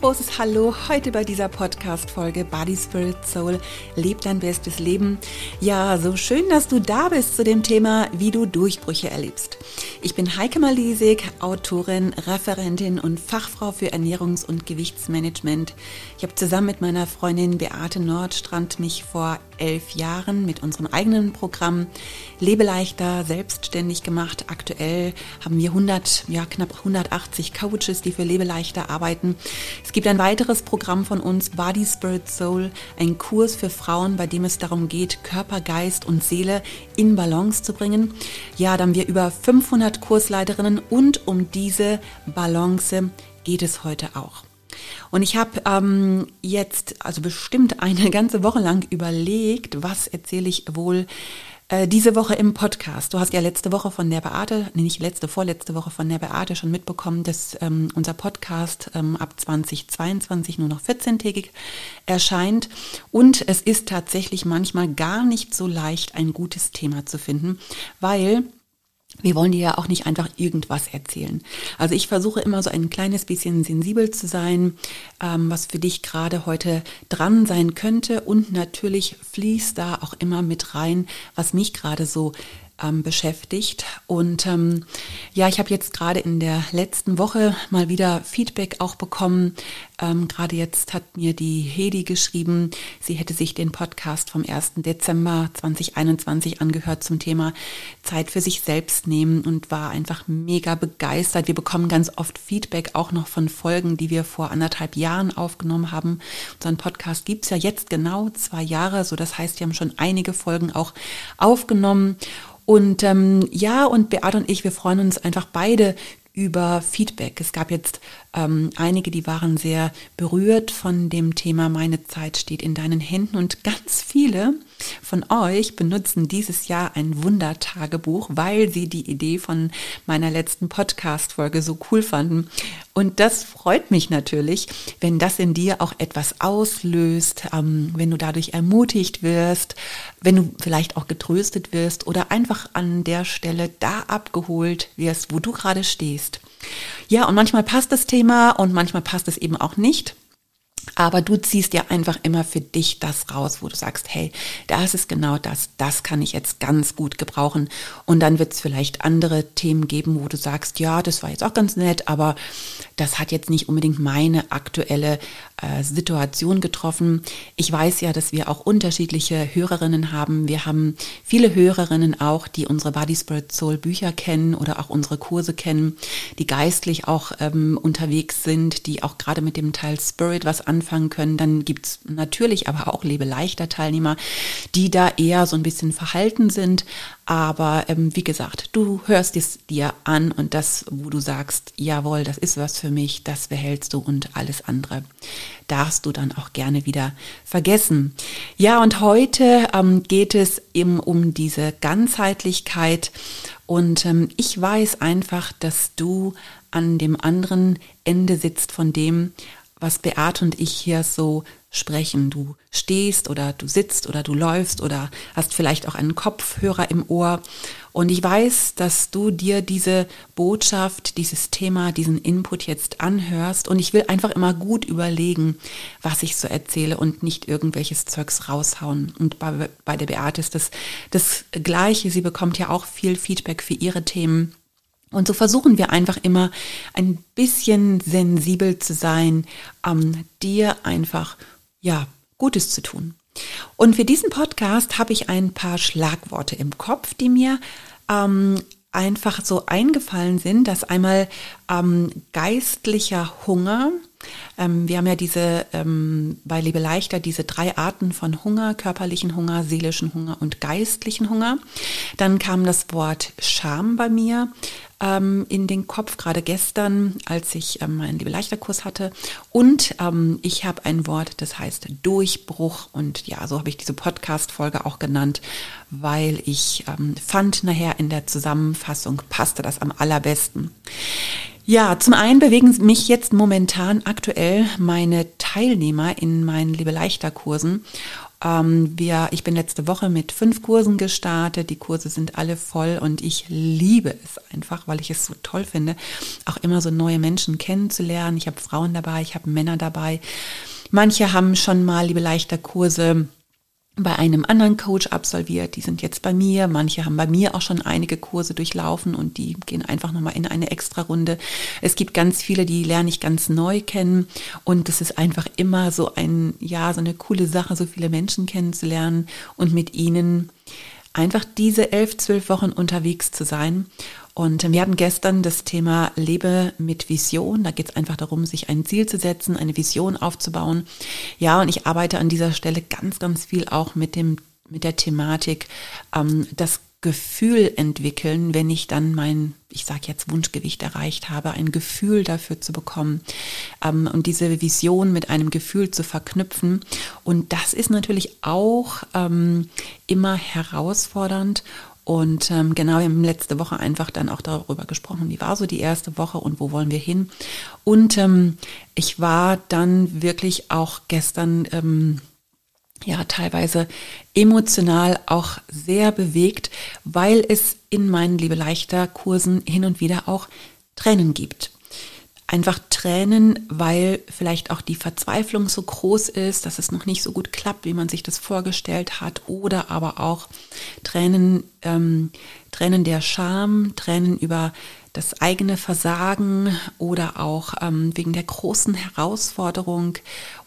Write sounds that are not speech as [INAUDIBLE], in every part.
großes Hallo heute bei dieser Podcast-Folge Body, Spirit, Soul. Leb dein bestes Leben. Ja, so schön, dass du da bist zu dem Thema, wie du Durchbrüche erlebst. Ich bin Heike Malisig, Autorin, Referentin und Fachfrau für Ernährungs- und Gewichtsmanagement. Ich habe zusammen mit meiner Freundin Beate Nordstrand mich vor elf Jahren mit unserem eigenen Programm Lebe leichter selbstständig gemacht. Aktuell haben wir 100, ja knapp 180 Coaches, die für Lebe leichter arbeiten. Es gibt ein weiteres Programm von uns, Body, Spirit, Soul, ein Kurs für Frauen, bei dem es darum geht, Körper, Geist und Seele in Balance zu bringen. Ja, da haben wir über 500 Kursleiterinnen und um diese Balance geht es heute auch. Und ich habe ähm, jetzt also bestimmt eine ganze Woche lang überlegt, was erzähle ich wohl äh, diese Woche im Podcast. Du hast ja letzte Woche von der Beate, nee, nicht letzte, vorletzte Woche von der Beate schon mitbekommen, dass ähm, unser Podcast ähm, ab 2022 nur noch 14-tägig erscheint. Und es ist tatsächlich manchmal gar nicht so leicht, ein gutes Thema zu finden, weil wir wollen dir ja auch nicht einfach irgendwas erzählen. Also ich versuche immer so ein kleines bisschen sensibel zu sein, ähm, was für dich gerade heute dran sein könnte. Und natürlich fließt da auch immer mit rein, was mich gerade so ähm, beschäftigt. Und ähm, ja, ich habe jetzt gerade in der letzten Woche mal wieder Feedback auch bekommen. Ähm, gerade jetzt hat mir die Hedi geschrieben, sie hätte sich den Podcast vom 1. Dezember 2021 angehört zum Thema Zeit für sich selbst nehmen und war einfach mega begeistert. Wir bekommen ganz oft Feedback auch noch von Folgen, die wir vor anderthalb Jahren aufgenommen haben. Unseren Podcast gibt's ja jetzt genau zwei Jahre, so das heißt, wir haben schon einige Folgen auch aufgenommen. Und ähm, ja, und Beate und ich, wir freuen uns einfach beide über Feedback. Es gab jetzt ähm, einige, die waren sehr berührt von dem Thema Meine Zeit steht in deinen Händen und ganz viele von euch benutzen dieses Jahr ein Wundertagebuch, weil sie die Idee von meiner letzten Podcast-Folge so cool fanden. Und das freut mich natürlich, wenn das in dir auch etwas auslöst, ähm, wenn du dadurch ermutigt wirst, wenn du vielleicht auch getröstet wirst oder einfach an der Stelle da abgeholt wirst, wo du gerade stehst. Ja, und manchmal passt das Thema und manchmal passt es eben auch nicht. Aber du ziehst ja einfach immer für dich das raus, wo du sagst, hey, das ist genau das, das kann ich jetzt ganz gut gebrauchen. Und dann wird es vielleicht andere Themen geben, wo du sagst, ja, das war jetzt auch ganz nett, aber das hat jetzt nicht unbedingt meine aktuelle äh, Situation getroffen. Ich weiß ja, dass wir auch unterschiedliche Hörerinnen haben. Wir haben viele Hörerinnen auch, die unsere Body Spirit Soul Bücher kennen oder auch unsere Kurse kennen, die geistlich auch ähm, unterwegs sind, die auch gerade mit dem Teil Spirit was anfangen können. Dann gibt's natürlich aber auch Lebeleichter Teilnehmer, die da eher so ein bisschen verhalten sind. Aber ähm, wie gesagt, du hörst es dir an und das, wo du sagst, jawohl, das ist was für mich, das behältst du und alles andere darfst du dann auch gerne wieder vergessen. Ja, und heute ähm, geht es eben um diese Ganzheitlichkeit und ähm, ich weiß einfach, dass du an dem anderen Ende sitzt von dem, was Beate und ich hier so sprechen. Du stehst oder du sitzt oder du läufst oder hast vielleicht auch einen Kopfhörer im Ohr. Und ich weiß, dass du dir diese Botschaft, dieses Thema, diesen Input jetzt anhörst. Und ich will einfach immer gut überlegen, was ich so erzähle und nicht irgendwelches Zeugs raushauen. Und bei, bei der Beate ist das das Gleiche. Sie bekommt ja auch viel Feedback für ihre Themen. Und so versuchen wir einfach immer ein bisschen sensibel zu sein, ähm, dir einfach, ja, Gutes zu tun. Und für diesen Podcast habe ich ein paar Schlagworte im Kopf, die mir ähm, einfach so eingefallen sind, dass einmal ähm, geistlicher Hunger, ähm, wir haben ja diese ähm, bei Liebe leichter diese drei Arten von Hunger, körperlichen Hunger, seelischen Hunger und geistlichen Hunger. Dann kam das Wort Scham bei mir ähm, in den Kopf, gerade gestern, als ich ähm, meinen Liebe leichter Kurs hatte. Und ähm, ich habe ein Wort, das heißt Durchbruch. Und ja, so habe ich diese Podcast-Folge auch genannt, weil ich ähm, fand, nachher in der Zusammenfassung passte das am allerbesten. Ja, zum einen bewegen mich jetzt momentan aktuell meine Teilnehmer in meinen Liebe leichter Kursen Ähm, wir, ich bin letzte Woche mit fünf Kursen gestartet. Die Kurse sind alle voll und ich liebe es einfach, weil ich es so toll finde, auch immer so neue Menschen kennenzulernen. Ich habe Frauen dabei, ich habe Männer dabei. Manche haben schon mal liebe leichter Kurse bei einem anderen Coach absolviert, die sind jetzt bei mir, manche haben bei mir auch schon einige Kurse durchlaufen und die gehen einfach nochmal in eine extra Runde. Es gibt ganz viele, die lerne ich ganz neu kennen. Und es ist einfach immer so ein, ja, so eine coole Sache, so viele Menschen kennenzulernen und mit ihnen einfach diese elf, zwölf Wochen unterwegs zu sein und wir hatten gestern das Thema Lebe mit Vision. Da geht es einfach darum, sich ein Ziel zu setzen, eine Vision aufzubauen. Ja, und ich arbeite an dieser Stelle ganz, ganz viel auch mit dem mit der Thematik, ähm, das Gefühl entwickeln, wenn ich dann mein, ich sage jetzt Wunschgewicht erreicht habe, ein Gefühl dafür zu bekommen ähm, und diese Vision mit einem Gefühl zu verknüpfen. Und das ist natürlich auch ähm, immer herausfordernd und ähm, genau, wir haben letzte Woche einfach dann auch darüber gesprochen, wie war so die erste Woche und wo wollen wir hin. Und ähm, ich war dann wirklich auch gestern ähm, ja teilweise emotional auch sehr bewegt, weil es in meinen Liebe leichter Kursen hin und wieder auch Tränen gibt. Einfach Tränen, weil vielleicht auch die Verzweiflung so groß ist, dass es noch nicht so gut klappt, wie man sich das vorgestellt hat, oder aber auch Tränen, ähm, Tränen der Scham, Tränen über das eigene Versagen oder auch ähm, wegen der großen Herausforderung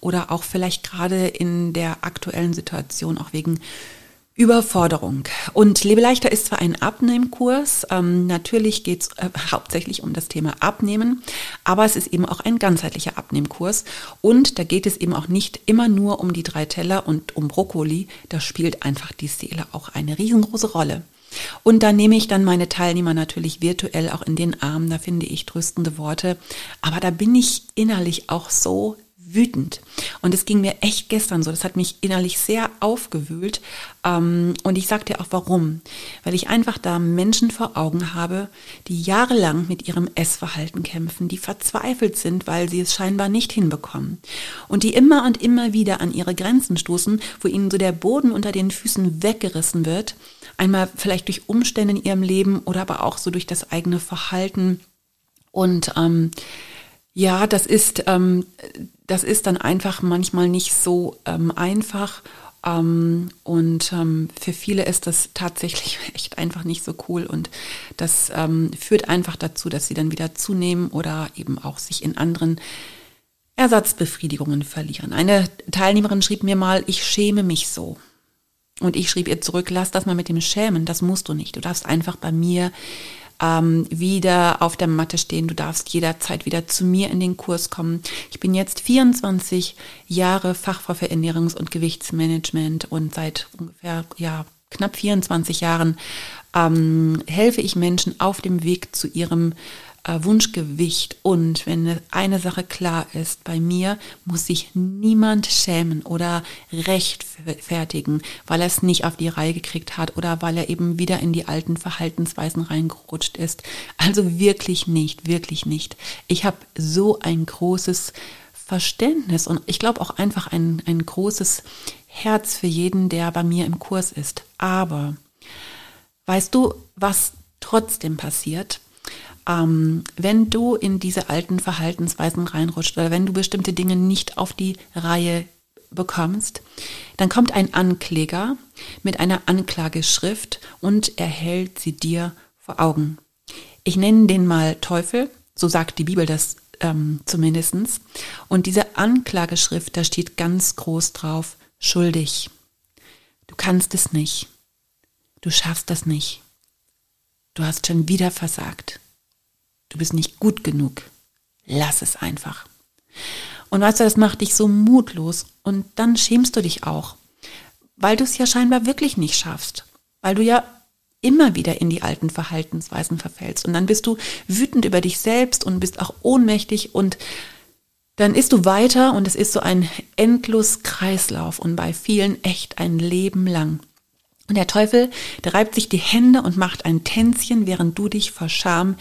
oder auch vielleicht gerade in der aktuellen Situation auch wegen Überforderung. Und Lebe leichter ist zwar ein Abnehmkurs, ähm, natürlich geht es äh, hauptsächlich um das Thema Abnehmen, aber es ist eben auch ein ganzheitlicher Abnehmkurs und da geht es eben auch nicht immer nur um die drei Teller und um Brokkoli, da spielt einfach die Seele auch eine riesengroße Rolle. Und da nehme ich dann meine Teilnehmer natürlich virtuell auch in den Arm, da finde ich tröstende Worte, aber da bin ich innerlich auch so wütend. Und es ging mir echt gestern so. Das hat mich innerlich sehr aufgewühlt. Ähm, und ich sage dir auch warum. Weil ich einfach da Menschen vor Augen habe, die jahrelang mit ihrem Essverhalten kämpfen, die verzweifelt sind, weil sie es scheinbar nicht hinbekommen. Und die immer und immer wieder an ihre Grenzen stoßen, wo ihnen so der Boden unter den Füßen weggerissen wird. Einmal vielleicht durch Umstände in ihrem Leben oder aber auch so durch das eigene Verhalten. Und ähm, ja, das ist, ähm, das ist dann einfach manchmal nicht so ähm, einfach. Ähm, und ähm, für viele ist das tatsächlich [LAUGHS] echt einfach nicht so cool. Und das ähm, führt einfach dazu, dass sie dann wieder zunehmen oder eben auch sich in anderen Ersatzbefriedigungen verlieren. Eine Teilnehmerin schrieb mir mal, ich schäme mich so. Und ich schrieb ihr zurück, lass das mal mit dem Schämen, das musst du nicht. Du darfst einfach bei mir ähm, wieder auf der Matte stehen. Du darfst jederzeit wieder zu mir in den Kurs kommen. Ich bin jetzt 24 Jahre Fachfrau für Ernährungs- und Gewichtsmanagement und seit ungefähr ja, knapp 24 Jahren ähm, helfe ich Menschen auf dem Weg zu ihrem Wunschgewicht. Und wenn eine Sache klar ist, bei mir muss sich niemand schämen oder rechtfertigen, weil er es nicht auf die Reihe gekriegt hat oder weil er eben wieder in die alten Verhaltensweisen reingerutscht ist. Also wirklich nicht, wirklich nicht. Ich habe so ein großes Verständnis und ich glaube auch einfach ein, ein großes Herz für jeden, der bei mir im Kurs ist. Aber weißt du, was trotzdem passiert? Ähm, wenn du in diese alten Verhaltensweisen reinrutscht oder wenn du bestimmte Dinge nicht auf die Reihe bekommst, dann kommt ein Ankläger mit einer Anklageschrift und erhält sie dir vor Augen. Ich nenne den mal Teufel, so sagt die Bibel das ähm, zumindestens. Und diese Anklageschrift, da steht ganz groß drauf, schuldig. Du kannst es nicht. Du schaffst das nicht. Du hast schon wieder versagt. Du bist nicht gut genug. Lass es einfach. Und weißt du, das macht dich so mutlos und dann schämst du dich auch, weil du es ja scheinbar wirklich nicht schaffst, weil du ja immer wieder in die alten Verhaltensweisen verfällst und dann bist du wütend über dich selbst und bist auch ohnmächtig und dann isst du weiter und es ist so ein endlos Kreislauf und bei vielen echt ein Leben lang. Und der Teufel, der reibt sich die Hände und macht ein Tänzchen, während du dich vor Scham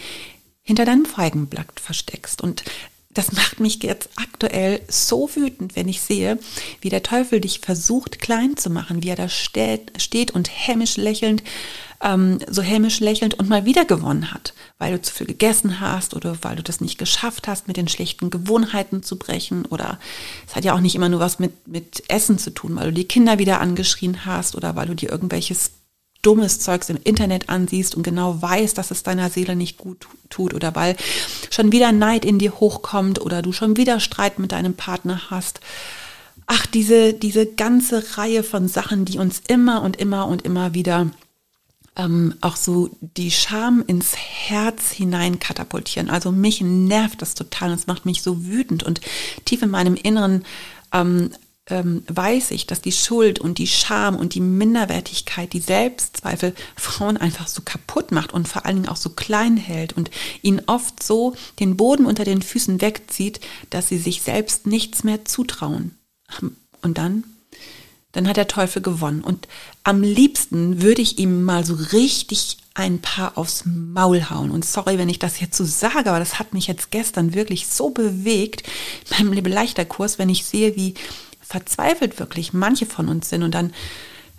hinter deinem Feigenblatt versteckst. Und das macht mich jetzt aktuell so wütend, wenn ich sehe, wie der Teufel dich versucht klein zu machen, wie er da steht, und hämisch lächelnd, ähm, so hämisch lächelnd und mal wieder gewonnen hat, weil du zu viel gegessen hast oder weil du das nicht geschafft hast, mit den schlechten Gewohnheiten zu brechen oder es hat ja auch nicht immer nur was mit, mit Essen zu tun, weil du die Kinder wieder angeschrien hast oder weil du dir irgendwelches dummes Zeugs im Internet ansiehst und genau weißt, dass es deiner Seele nicht gut tut oder weil schon wieder Neid in dir hochkommt oder du schon wieder Streit mit deinem Partner hast. Ach, diese, diese ganze Reihe von Sachen, die uns immer und immer und immer wieder ähm, auch so die Scham ins Herz hinein katapultieren. Also mich nervt das total und es macht mich so wütend und tief in meinem Inneren ähm, ähm, weiß ich, dass die Schuld und die Scham und die Minderwertigkeit, die Selbstzweifel Frauen einfach so kaputt macht und vor allen Dingen auch so klein hält und ihnen oft so den Boden unter den Füßen wegzieht, dass sie sich selbst nichts mehr zutrauen. Und dann, dann hat der Teufel gewonnen. Und am liebsten würde ich ihm mal so richtig ein paar aufs Maul hauen. Und sorry, wenn ich das jetzt so sage, aber das hat mich jetzt gestern wirklich so bewegt beim Lebeleichter-Kurs, wenn ich sehe, wie verzweifelt wirklich manche von uns sind. Und dann,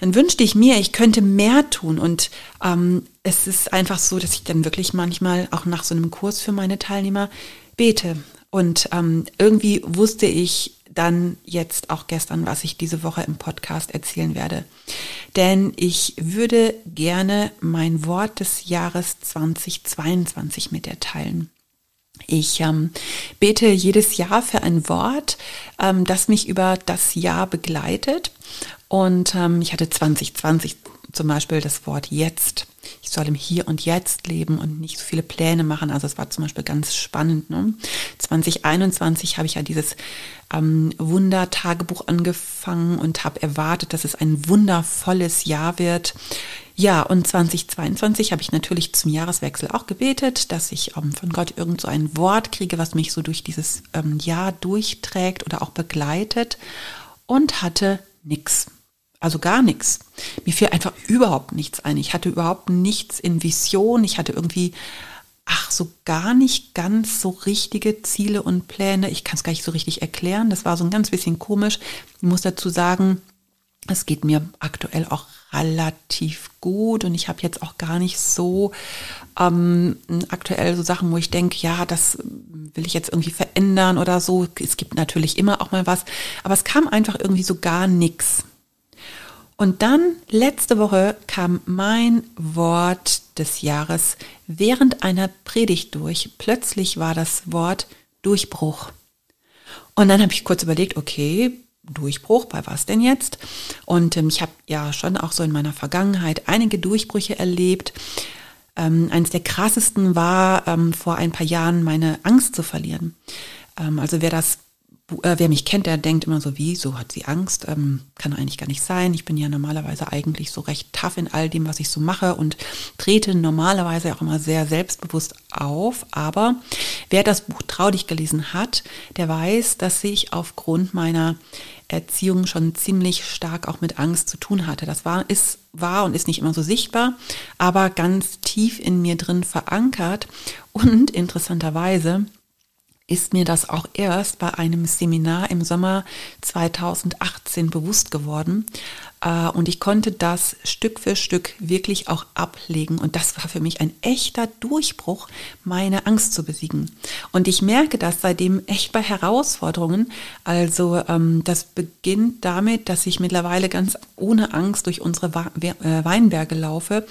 dann wünschte ich mir, ich könnte mehr tun. Und ähm, es ist einfach so, dass ich dann wirklich manchmal auch nach so einem Kurs für meine Teilnehmer bete. Und ähm, irgendwie wusste ich dann jetzt auch gestern, was ich diese Woche im Podcast erzählen werde. Denn ich würde gerne mein Wort des Jahres 2022 mit dir teilen. Ich ähm, bete jedes Jahr für ein Wort, ähm, das mich über das Jahr begleitet. Und ähm, ich hatte 2020 zum Beispiel das Wort jetzt. Ich soll im Hier und Jetzt leben und nicht so viele Pläne machen. Also es war zum Beispiel ganz spannend. Ne? 2021 habe ich ja dieses ähm, Wunder-Tagebuch angefangen und habe erwartet, dass es ein wundervolles Jahr wird. Ja, und 2022 habe ich natürlich zum Jahreswechsel auch gebetet, dass ich ähm, von Gott irgend so ein Wort kriege, was mich so durch dieses ähm, Jahr durchträgt oder auch begleitet und hatte nichts. Also gar nichts. Mir fiel einfach überhaupt nichts ein. Ich hatte überhaupt nichts in Vision. Ich hatte irgendwie, ach, so gar nicht ganz so richtige Ziele und Pläne. Ich kann es gar nicht so richtig erklären. Das war so ein ganz bisschen komisch. Ich muss dazu sagen, es geht mir aktuell auch relativ gut und ich habe jetzt auch gar nicht so ähm, aktuell so Sachen, wo ich denke, ja, das will ich jetzt irgendwie verändern oder so. Es gibt natürlich immer auch mal was, aber es kam einfach irgendwie so gar nichts. Und dann letzte Woche kam mein Wort des Jahres während einer Predigt durch. Plötzlich war das Wort Durchbruch. Und dann habe ich kurz überlegt, okay, Durchbruch, bei was denn jetzt? Und ähm, ich habe ja schon auch so in meiner Vergangenheit einige Durchbrüche erlebt. Ähm, eines der krassesten war ähm, vor ein paar Jahren meine Angst zu verlieren. Ähm, also wer das äh, wer mich kennt, der denkt immer so, wie, so hat sie Angst, ähm, kann eigentlich gar nicht sein. Ich bin ja normalerweise eigentlich so recht tough in all dem, was ich so mache und trete normalerweise auch immer sehr selbstbewusst auf. Aber wer das Buch Trau dich gelesen hat, der weiß, dass ich aufgrund meiner Erziehung schon ziemlich stark auch mit Angst zu tun hatte. Das war, ist, war und ist nicht immer so sichtbar, aber ganz tief in mir drin verankert und interessanterweise ist mir das auch erst bei einem Seminar im Sommer 2018 bewusst geworden. Äh, und ich konnte das Stück für Stück wirklich auch ablegen. Und das war für mich ein echter Durchbruch, meine Angst zu besiegen. Und ich merke das seitdem echt bei Herausforderungen. Also ähm, das beginnt damit, dass ich mittlerweile ganz ohne Angst durch unsere äh, Weinberge laufe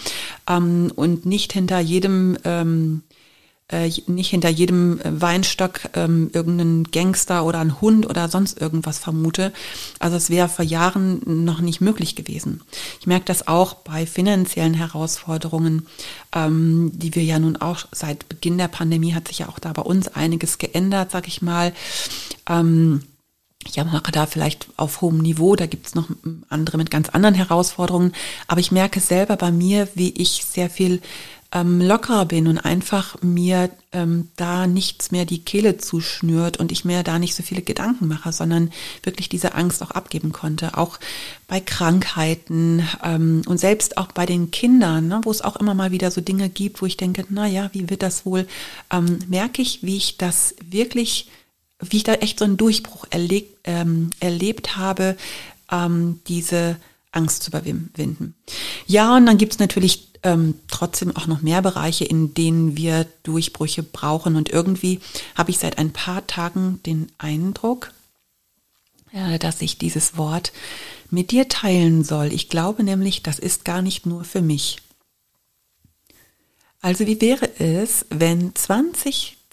ähm, und nicht hinter jedem ähm, äh, nicht hinter jedem äh, Weinstock ähm, irgendeinen Gangster oder einen Hund oder sonst irgendwas vermute. Also es wäre vor Jahren noch nicht möglich gewesen. Ich merke das auch bei finanziellen Herausforderungen, ähm, die wir ja nun auch seit Beginn der Pandemie hat sich ja auch da bei uns einiges geändert, sag ich mal. Ähm, ich mache da vielleicht auf hohem Niveau, da gibt es noch andere mit ganz anderen Herausforderungen, aber ich merke selber bei mir, wie ich sehr viel ähm, lockerer bin und einfach mir ähm, da nichts mehr die Kehle zuschnürt und ich mir da nicht so viele Gedanken mache, sondern wirklich diese Angst auch abgeben konnte. Auch bei Krankheiten ähm, und selbst auch bei den Kindern, ne, wo es auch immer mal wieder so Dinge gibt, wo ich denke, na ja, wie wird das wohl, ähm, merke ich, wie ich das wirklich wie ich da echt so einen Durchbruch erleb, ähm, erlebt habe, ähm, diese Angst zu überwinden. Ja, und dann gibt es natürlich ähm, trotzdem auch noch mehr Bereiche, in denen wir Durchbrüche brauchen. Und irgendwie habe ich seit ein paar Tagen den Eindruck, äh, dass ich dieses Wort mit dir teilen soll. Ich glaube nämlich, das ist gar nicht nur für mich. Also wie wäre es, wenn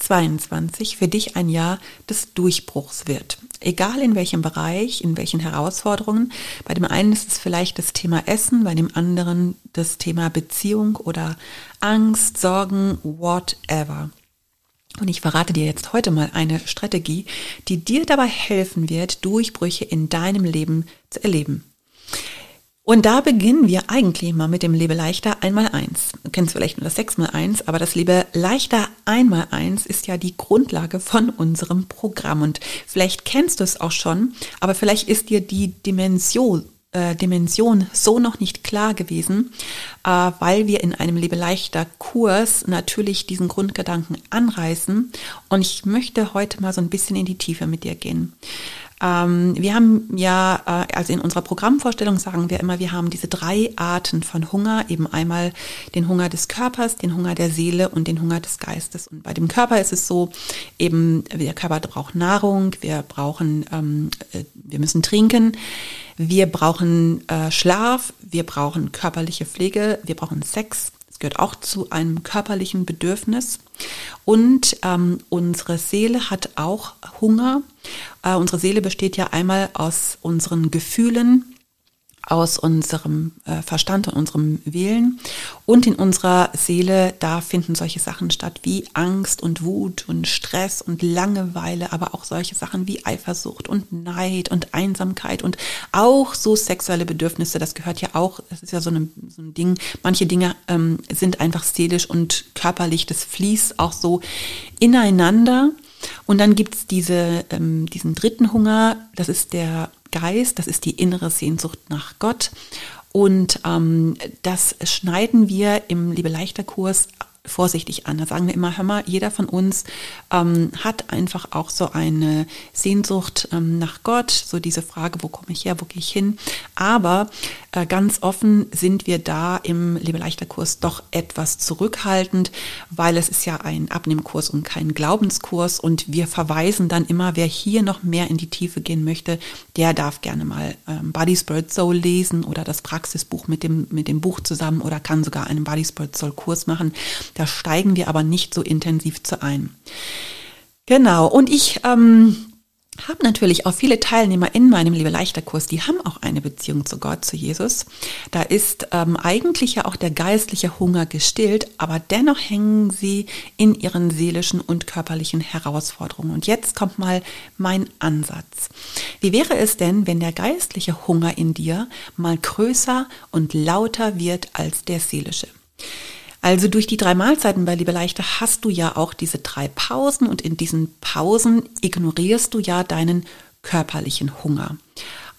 2022 für dich ein Jahr des Durchbruchs wird? Egal in welchem Bereich, in welchen Herausforderungen. Bei dem einen ist es vielleicht das Thema Essen, bei dem anderen das Thema Beziehung oder Angst, Sorgen, whatever. Und ich verrate dir jetzt heute mal eine Strategie, die dir dabei helfen wird, Durchbrüche in deinem Leben zu erleben. Und da beginnen wir eigentlich mal mit dem Lebe leichter einmal eins. Du kennst vielleicht nur das sechs mal eins, aber das Lebe leichter einmal eins ist ja die Grundlage von unserem Programm. Und vielleicht kennst du es auch schon, aber vielleicht ist dir die Dimension äh, Dimension so noch nicht klar gewesen, äh, weil wir in einem Lebeleichter Kurs natürlich diesen Grundgedanken anreißen. Und ich möchte heute mal so ein bisschen in die Tiefe mit dir gehen. Ähm, wir haben ja, äh, also in unserer Programmvorstellung sagen wir immer, wir haben diese drei Arten von Hunger, eben einmal den Hunger des Körpers, den Hunger der Seele und den Hunger des Geistes. Und bei dem Körper ist es so, eben der Körper braucht Nahrung, wir brauchen, ähm, äh, wir müssen trinken, wir brauchen äh, Schlaf, wir brauchen körperliche Pflege, wir brauchen Sex, gehört auch zu einem körperlichen Bedürfnis. Und ähm, unsere Seele hat auch Hunger. Äh, unsere Seele besteht ja einmal aus unseren Gefühlen, aus unserem äh, Verstand und unserem Willen. Und in unserer Seele, da finden solche Sachen statt wie Angst und Wut und Stress und Langeweile, aber auch solche Sachen wie Eifersucht und Neid und Einsamkeit und auch so sexuelle Bedürfnisse. Das gehört ja auch, das ist ja so, eine, so ein Ding. Manche Dinge ähm, sind einfach seelisch und körperlich, das fließt auch so ineinander. Und dann gibt's diese, ähm, diesen dritten Hunger, das ist der Geist, das ist die innere Sehnsucht nach Gott. Und ähm, das schneiden wir im Liebe leichter Kurs vorsichtig an. Da sagen wir immer, hör mal, jeder von uns ähm, hat einfach auch so eine Sehnsucht ähm, nach Gott, so diese Frage, wo komme ich her, wo gehe ich hin. Aber äh, ganz offen sind wir da im Lebeleichter-Kurs doch etwas zurückhaltend, weil es ist ja ein Abnehmkurs und kein Glaubenskurs und wir verweisen dann immer, wer hier noch mehr in die Tiefe gehen möchte, der darf gerne mal ähm, Body Spirit Soul lesen oder das Praxisbuch mit dem, mit dem Buch zusammen oder kann sogar einen Body Spirit Soul Kurs machen. Da steigen wir aber nicht so intensiv zu ein. Genau, und ich ähm, habe natürlich auch viele Teilnehmer in meinem Liebe leichter Kurs, die haben auch eine Beziehung zu Gott, zu Jesus. Da ist ähm, eigentlich ja auch der geistliche Hunger gestillt, aber dennoch hängen sie in ihren seelischen und körperlichen Herausforderungen. Und jetzt kommt mal mein Ansatz. Wie wäre es denn, wenn der geistliche Hunger in dir mal größer und lauter wird als der seelische? Also durch die drei Mahlzeiten bei Liebe Leichter hast du ja auch diese drei Pausen und in diesen Pausen ignorierst du ja deinen körperlichen Hunger.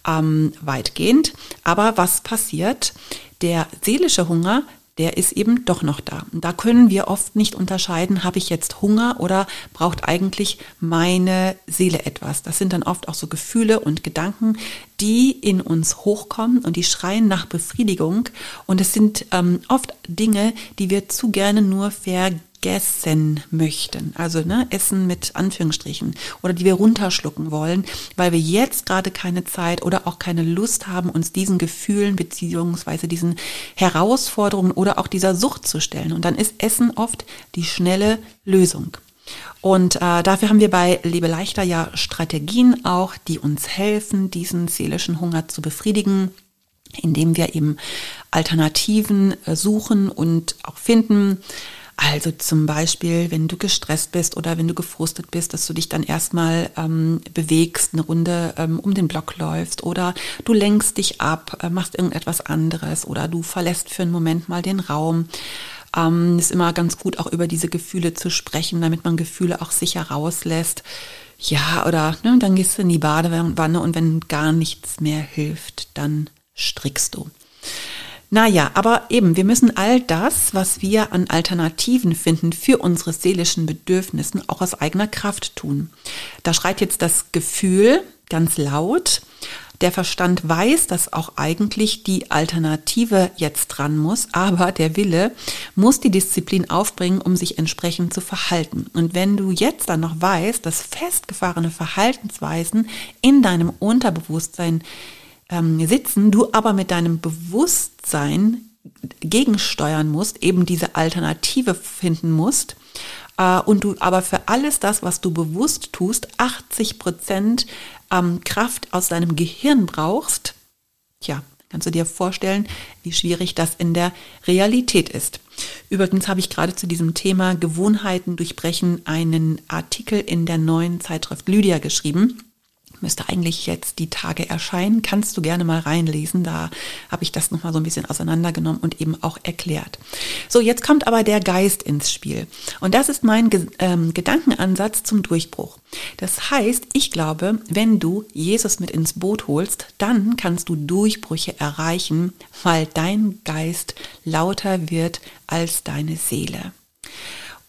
Ähm, weitgehend. Aber was passiert? Der seelische Hunger der ist eben doch noch da. Und da können wir oft nicht unterscheiden, habe ich jetzt Hunger oder braucht eigentlich meine Seele etwas. Das sind dann oft auch so Gefühle und Gedanken, die in uns hochkommen und die schreien nach Befriedigung. Und es sind ähm, oft Dinge, die wir zu gerne nur vergessen gegessen möchten, also ne, Essen mit Anführungsstrichen, oder die wir runterschlucken wollen, weil wir jetzt gerade keine Zeit oder auch keine Lust haben, uns diesen Gefühlen beziehungsweise diesen Herausforderungen oder auch dieser Sucht zu stellen. Und dann ist Essen oft die schnelle Lösung. Und äh, dafür haben wir bei Lebe leichter ja Strategien auch, die uns helfen, diesen seelischen Hunger zu befriedigen, indem wir eben Alternativen äh, suchen und auch finden. Also zum Beispiel, wenn du gestresst bist oder wenn du gefrustet bist, dass du dich dann erstmal ähm, bewegst, eine Runde ähm, um den Block läufst oder du lenkst dich ab, äh, machst irgendetwas anderes oder du verlässt für einen Moment mal den Raum. Ähm, ist immer ganz gut, auch über diese Gefühle zu sprechen, damit man Gefühle auch sicher rauslässt. Ja, oder ne, dann gehst du in die Badewanne und wenn gar nichts mehr hilft, dann strickst du. Naja, aber eben, wir müssen all das, was wir an Alternativen finden für unsere seelischen Bedürfnissen, auch aus eigener Kraft tun. Da schreit jetzt das Gefühl ganz laut. Der Verstand weiß, dass auch eigentlich die Alternative jetzt dran muss, aber der Wille muss die Disziplin aufbringen, um sich entsprechend zu verhalten. Und wenn du jetzt dann noch weißt, dass festgefahrene Verhaltensweisen in deinem Unterbewusstsein ähm, sitzen, du aber mit deinem Bewusstsein gegensteuern musst, eben diese Alternative finden musst, äh, und du aber für alles das, was du bewusst tust, 80 Prozent ähm, Kraft aus deinem Gehirn brauchst, tja, kannst du dir vorstellen, wie schwierig das in der Realität ist. Übrigens habe ich gerade zu diesem Thema Gewohnheiten durchbrechen einen Artikel in der neuen Zeitschrift Lydia geschrieben müsste eigentlich jetzt die Tage erscheinen. Kannst du gerne mal reinlesen. Da habe ich das nochmal so ein bisschen auseinandergenommen und eben auch erklärt. So, jetzt kommt aber der Geist ins Spiel. Und das ist mein ähm, Gedankenansatz zum Durchbruch. Das heißt, ich glaube, wenn du Jesus mit ins Boot holst, dann kannst du Durchbrüche erreichen, weil dein Geist lauter wird als deine Seele.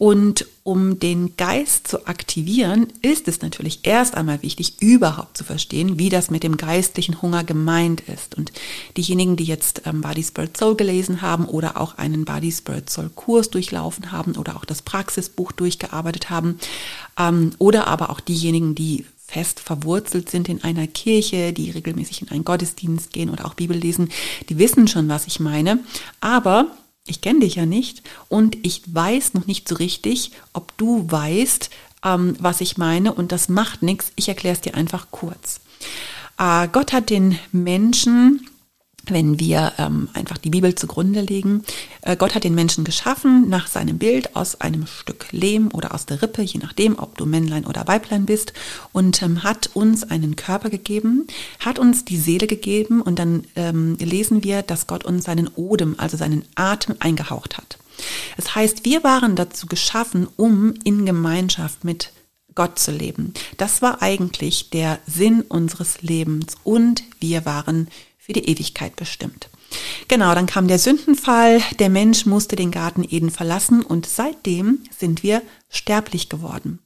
Und um den Geist zu aktivieren, ist es natürlich erst einmal wichtig, überhaupt zu verstehen, wie das mit dem geistlichen Hunger gemeint ist. Und diejenigen, die jetzt ähm, Body Spirit Soul gelesen haben oder auch einen Body Spirit Soul Kurs durchlaufen haben oder auch das Praxisbuch durchgearbeitet haben ähm, oder aber auch diejenigen, die fest verwurzelt sind in einer Kirche, die regelmäßig in einen Gottesdienst gehen oder auch Bibel lesen, die wissen schon, was ich meine. Aber ich kenne dich ja nicht und ich weiß noch nicht so richtig, ob du weißt, ähm, was ich meine und das macht nichts. Ich erkläre es dir einfach kurz. Äh, Gott hat den Menschen wenn wir ähm, einfach die Bibel zugrunde legen. Äh, Gott hat den Menschen geschaffen nach seinem Bild aus einem Stück Lehm oder aus der Rippe, je nachdem, ob du Männlein oder Weiblein bist, und ähm, hat uns einen Körper gegeben, hat uns die Seele gegeben und dann ähm, lesen wir, dass Gott uns seinen Odem, also seinen Atem eingehaucht hat. Das heißt, wir waren dazu geschaffen, um in Gemeinschaft mit Gott zu leben. Das war eigentlich der Sinn unseres Lebens und wir waren für die Ewigkeit bestimmt. Genau, dann kam der Sündenfall, der Mensch musste den Garten Eden verlassen und seitdem sind wir sterblich geworden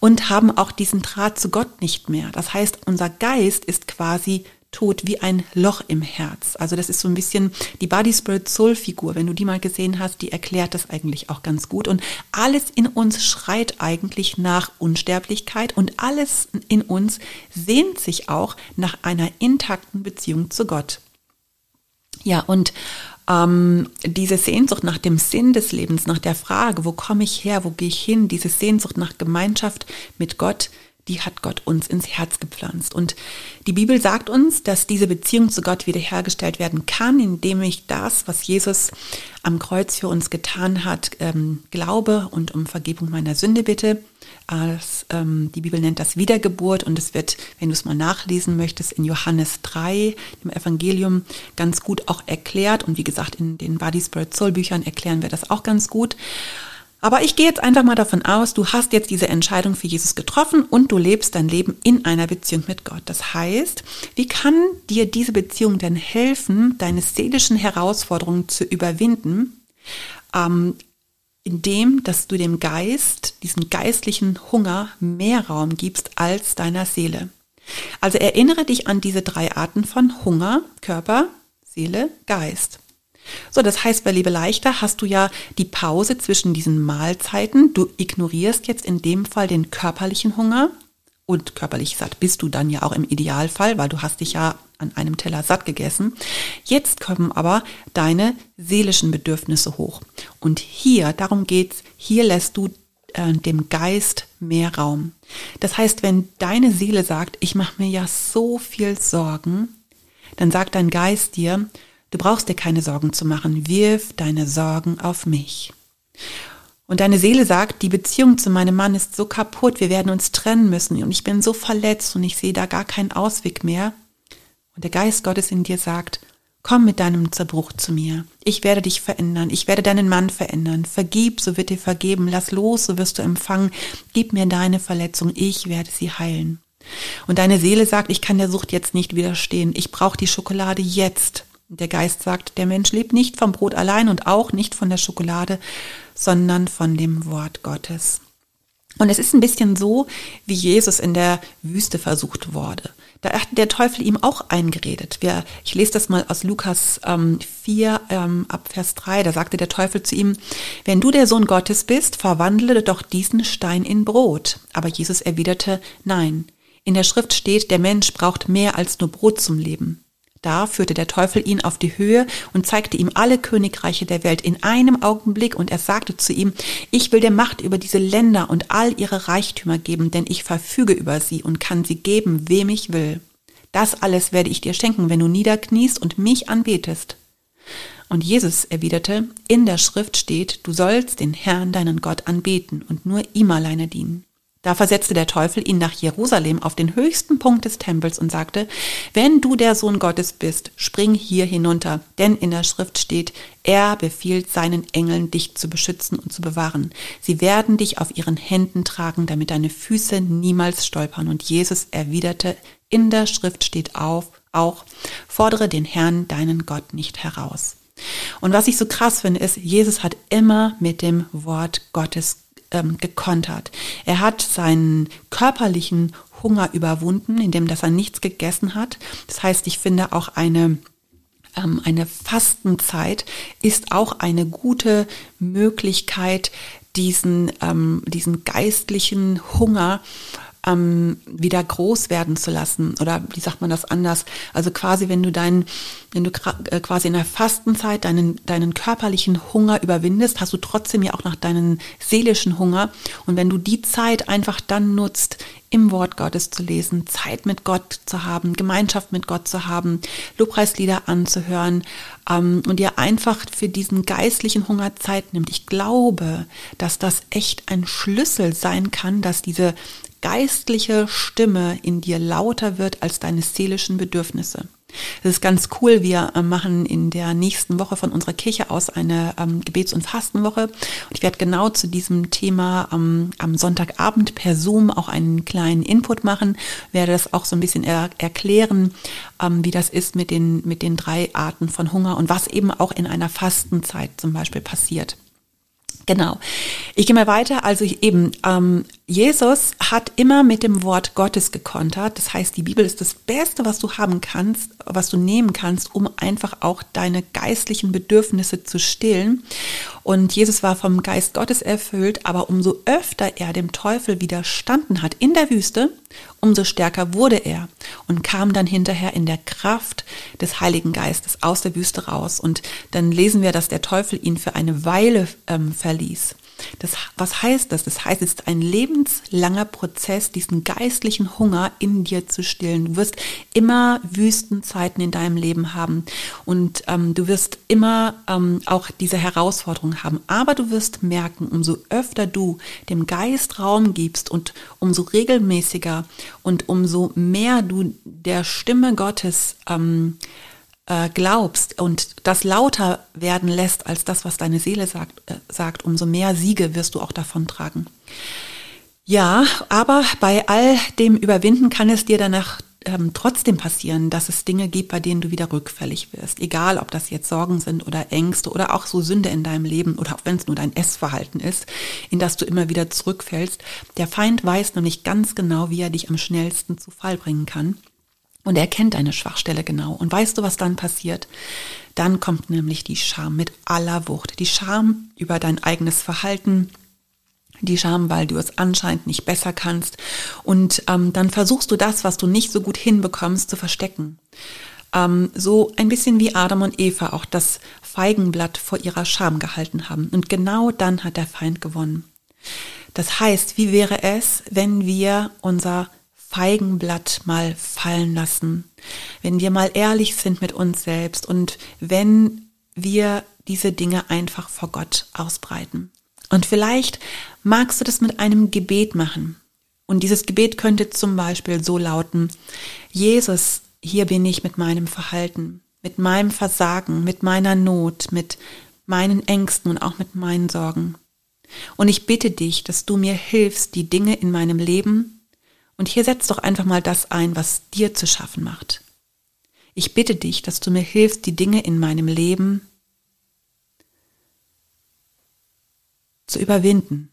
und haben auch diesen Draht zu Gott nicht mehr. Das heißt, unser Geist ist quasi tot wie ein Loch im Herz. Also das ist so ein bisschen die Body Spirit Soul Figur. Wenn du die mal gesehen hast, die erklärt das eigentlich auch ganz gut. Und alles in uns schreit eigentlich nach Unsterblichkeit und alles in uns sehnt sich auch nach einer intakten Beziehung zu Gott. Ja, und ähm, diese Sehnsucht nach dem Sinn des Lebens, nach der Frage, wo komme ich her, wo gehe ich hin, diese Sehnsucht nach Gemeinschaft mit Gott, die hat Gott uns ins Herz gepflanzt. Und die Bibel sagt uns, dass diese Beziehung zu Gott wiederhergestellt werden kann, indem ich das, was Jesus am Kreuz für uns getan hat, ähm, glaube und um Vergebung meiner Sünde bitte. Als, ähm, die Bibel nennt das Wiedergeburt und es wird, wenn du es mal nachlesen möchtest, in Johannes 3, dem Evangelium, ganz gut auch erklärt. Und wie gesagt, in den Body Spirit Soul Büchern erklären wir das auch ganz gut. Aber ich gehe jetzt einfach mal davon aus, du hast jetzt diese Entscheidung für Jesus getroffen und du lebst dein Leben in einer Beziehung mit Gott. Das heißt, wie kann dir diese Beziehung denn helfen, deine seelischen Herausforderungen zu überwinden, ähm, indem, dass du dem Geist, diesem geistlichen Hunger mehr Raum gibst als deiner Seele. Also erinnere dich an diese drei Arten von Hunger, Körper, Seele, Geist. So, das heißt, bei Lebe leichter hast du ja die Pause zwischen diesen Mahlzeiten. Du ignorierst jetzt in dem Fall den körperlichen Hunger und körperlich satt bist du dann ja auch im Idealfall, weil du hast dich ja an einem Teller satt gegessen. Jetzt kommen aber deine seelischen Bedürfnisse hoch. Und hier, darum geht's, hier lässt du äh, dem Geist mehr Raum. Das heißt, wenn deine Seele sagt, ich mache mir ja so viel Sorgen, dann sagt dein Geist dir, Du brauchst dir keine Sorgen zu machen. Wirf deine Sorgen auf mich. Und deine Seele sagt, die Beziehung zu meinem Mann ist so kaputt, wir werden uns trennen müssen und ich bin so verletzt und ich sehe da gar keinen Ausweg mehr. Und der Geist Gottes in dir sagt, komm mit deinem Zerbruch zu mir. Ich werde dich verändern, ich werde deinen Mann verändern. Vergib, so wird dir vergeben. Lass los, so wirst du empfangen. Gib mir deine Verletzung, ich werde sie heilen. Und deine Seele sagt, ich kann der Sucht jetzt nicht widerstehen. Ich brauche die Schokolade jetzt. Der Geist sagt, der Mensch lebt nicht vom Brot allein und auch nicht von der Schokolade, sondern von dem Wort Gottes. Und es ist ein bisschen so, wie Jesus in der Wüste versucht wurde. Da hat der Teufel ihm auch eingeredet. Wir, ich lese das mal aus Lukas ähm, 4 ähm, ab Vers 3. Da sagte der Teufel zu ihm, wenn du der Sohn Gottes bist, verwandle doch diesen Stein in Brot. Aber Jesus erwiderte, nein. In der Schrift steht, der Mensch braucht mehr als nur Brot zum Leben. Da führte der Teufel ihn auf die Höhe und zeigte ihm alle Königreiche der Welt in einem Augenblick, und er sagte zu ihm, ich will dir Macht über diese Länder und all ihre Reichtümer geben, denn ich verfüge über sie und kann sie geben, wem ich will. Das alles werde ich dir schenken, wenn du niederkniest und mich anbetest. Und Jesus erwiderte, in der Schrift steht, du sollst den Herrn deinen Gott anbeten und nur ihm alleine dienen. Da versetzte der Teufel ihn nach Jerusalem auf den höchsten Punkt des Tempels und sagte, wenn du der Sohn Gottes bist, spring hier hinunter, denn in der Schrift steht, er befiehlt seinen Engeln, dich zu beschützen und zu bewahren. Sie werden dich auf ihren Händen tragen, damit deine Füße niemals stolpern. Und Jesus erwiderte, in der Schrift steht auf, auch, fordere den Herrn, deinen Gott, nicht heraus. Und was ich so krass finde, ist, Jesus hat immer mit dem Wort Gottes ähm, gekontert. Er hat seinen körperlichen Hunger überwunden, indem dass er nichts gegessen hat. Das heißt, ich finde auch eine ähm, eine Fastenzeit ist auch eine gute Möglichkeit, diesen, ähm, diesen geistlichen Hunger ähm, wieder groß werden zu lassen. Oder wie sagt man das anders? Also quasi, wenn du deinen, wenn du äh, quasi in der Fastenzeit deinen, deinen körperlichen Hunger überwindest, hast du trotzdem ja auch noch deinen seelischen Hunger. Und wenn du die Zeit einfach dann nutzt, im Wort Gottes zu lesen, Zeit mit Gott zu haben, Gemeinschaft mit Gott zu haben, Lobpreislieder anzuhören ähm, und dir einfach für diesen geistlichen Hunger Zeit nimmt. Ich glaube, dass das echt ein Schlüssel sein kann, dass diese geistliche Stimme in dir lauter wird als deine seelischen Bedürfnisse. Das ist ganz cool. Wir äh, machen in der nächsten Woche von unserer Kirche aus eine ähm, Gebets- und Fastenwoche. Und ich werde genau zu diesem Thema ähm, am Sonntagabend per Zoom auch einen kleinen Input machen, werde das auch so ein bisschen er erklären, ähm, wie das ist mit den, mit den drei Arten von Hunger und was eben auch in einer Fastenzeit zum Beispiel passiert. Genau. Ich gehe mal weiter. Also eben, ähm, Jesus hat immer mit dem Wort Gottes gekontert. Das heißt, die Bibel ist das Beste, was du haben kannst, was du nehmen kannst, um einfach auch deine geistlichen Bedürfnisse zu stillen. Und Jesus war vom Geist Gottes erfüllt, aber umso öfter er dem Teufel widerstanden hat in der Wüste, umso stärker wurde er und kam dann hinterher in der Kraft des Heiligen Geistes aus der Wüste raus. Und dann lesen wir, dass der Teufel ihn für eine Weile ähm, verließ. Das, was heißt das? Das heißt, es ist ein lebenslanger Prozess, diesen geistlichen Hunger in dir zu stillen. Du wirst immer Wüstenzeiten in deinem Leben haben und ähm, du wirst immer ähm, auch diese Herausforderungen haben. Aber du wirst merken, umso öfter du dem Geist Raum gibst und umso regelmäßiger und umso mehr du der Stimme Gottes ähm, äh, glaubst und das lauter werden lässt als das, was deine Seele sagt, äh, sagt, umso mehr Siege wirst du auch davon tragen. Ja, aber bei all dem Überwinden kann es dir danach ähm, trotzdem passieren, dass es Dinge gibt, bei denen du wieder rückfällig wirst. Egal, ob das jetzt Sorgen sind oder Ängste oder auch so Sünde in deinem Leben oder auch wenn es nur dein Essverhalten ist, in das du immer wieder zurückfällst. Der Feind weiß nämlich ganz genau, wie er dich am schnellsten zu Fall bringen kann. Und er kennt deine Schwachstelle genau. Und weißt du, was dann passiert? Dann kommt nämlich die Scham mit aller Wucht. Die Scham über dein eigenes Verhalten, die Scham, weil du es anscheinend nicht besser kannst. Und ähm, dann versuchst du das, was du nicht so gut hinbekommst, zu verstecken. Ähm, so ein bisschen wie Adam und Eva auch das Feigenblatt vor ihrer Scham gehalten haben. Und genau dann hat der Feind gewonnen. Das heißt, wie wäre es, wenn wir unser Feigenblatt mal fallen lassen, wenn wir mal ehrlich sind mit uns selbst und wenn wir diese Dinge einfach vor Gott ausbreiten. Und vielleicht magst du das mit einem Gebet machen. Und dieses Gebet könnte zum Beispiel so lauten, Jesus, hier bin ich mit meinem Verhalten, mit meinem Versagen, mit meiner Not, mit meinen Ängsten und auch mit meinen Sorgen. Und ich bitte dich, dass du mir hilfst, die Dinge in meinem Leben und hier setzt doch einfach mal das ein, was dir zu schaffen macht. Ich bitte dich, dass du mir hilfst, die Dinge in meinem Leben zu überwinden.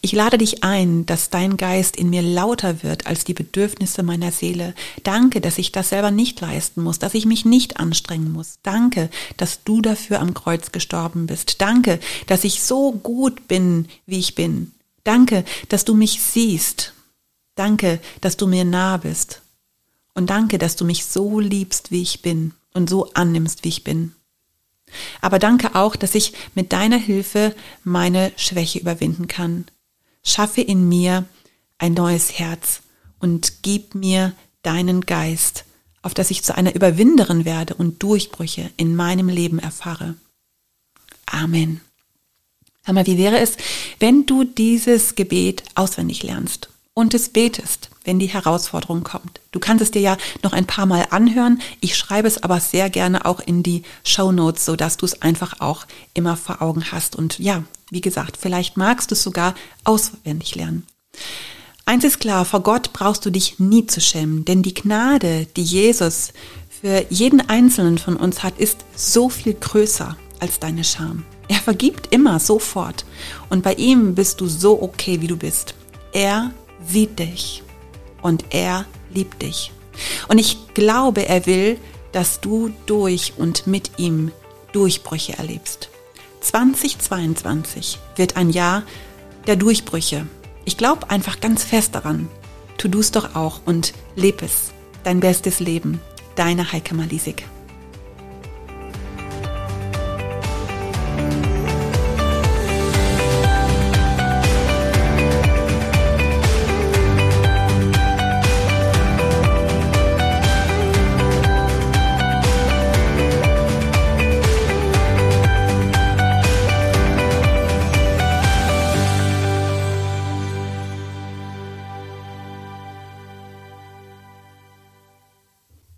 Ich lade dich ein, dass dein Geist in mir lauter wird als die Bedürfnisse meiner Seele. Danke, dass ich das selber nicht leisten muss, dass ich mich nicht anstrengen muss. Danke, dass du dafür am Kreuz gestorben bist. Danke, dass ich so gut bin, wie ich bin. Danke, dass du mich siehst. Danke, dass du mir nah bist. Und danke, dass du mich so liebst, wie ich bin und so annimmst, wie ich bin. Aber danke auch, dass ich mit deiner Hilfe meine Schwäche überwinden kann. Schaffe in mir ein neues Herz und gib mir deinen Geist, auf dass ich zu einer Überwinderin werde und Durchbrüche in meinem Leben erfahre. Amen. Hör mal, wie wäre es, wenn du dieses Gebet auswendig lernst und es betest? wenn die Herausforderung kommt. Du kannst es dir ja noch ein paar Mal anhören. Ich schreibe es aber sehr gerne auch in die Show Notes, so dass du es einfach auch immer vor Augen hast. Und ja, wie gesagt, vielleicht magst du es sogar auswendig lernen. Eins ist klar, vor Gott brauchst du dich nie zu schämen, denn die Gnade, die Jesus für jeden Einzelnen von uns hat, ist so viel größer als deine Scham. Er vergibt immer sofort und bei ihm bist du so okay, wie du bist. Er sieht dich und er liebt dich. Und ich glaube, er will, dass du durch und mit ihm Durchbrüche erlebst. 2022 wird ein Jahr der Durchbrüche. Ich glaube einfach ganz fest daran. Tu du's doch auch und leb es. Dein bestes Leben. Deine Heike Malisik.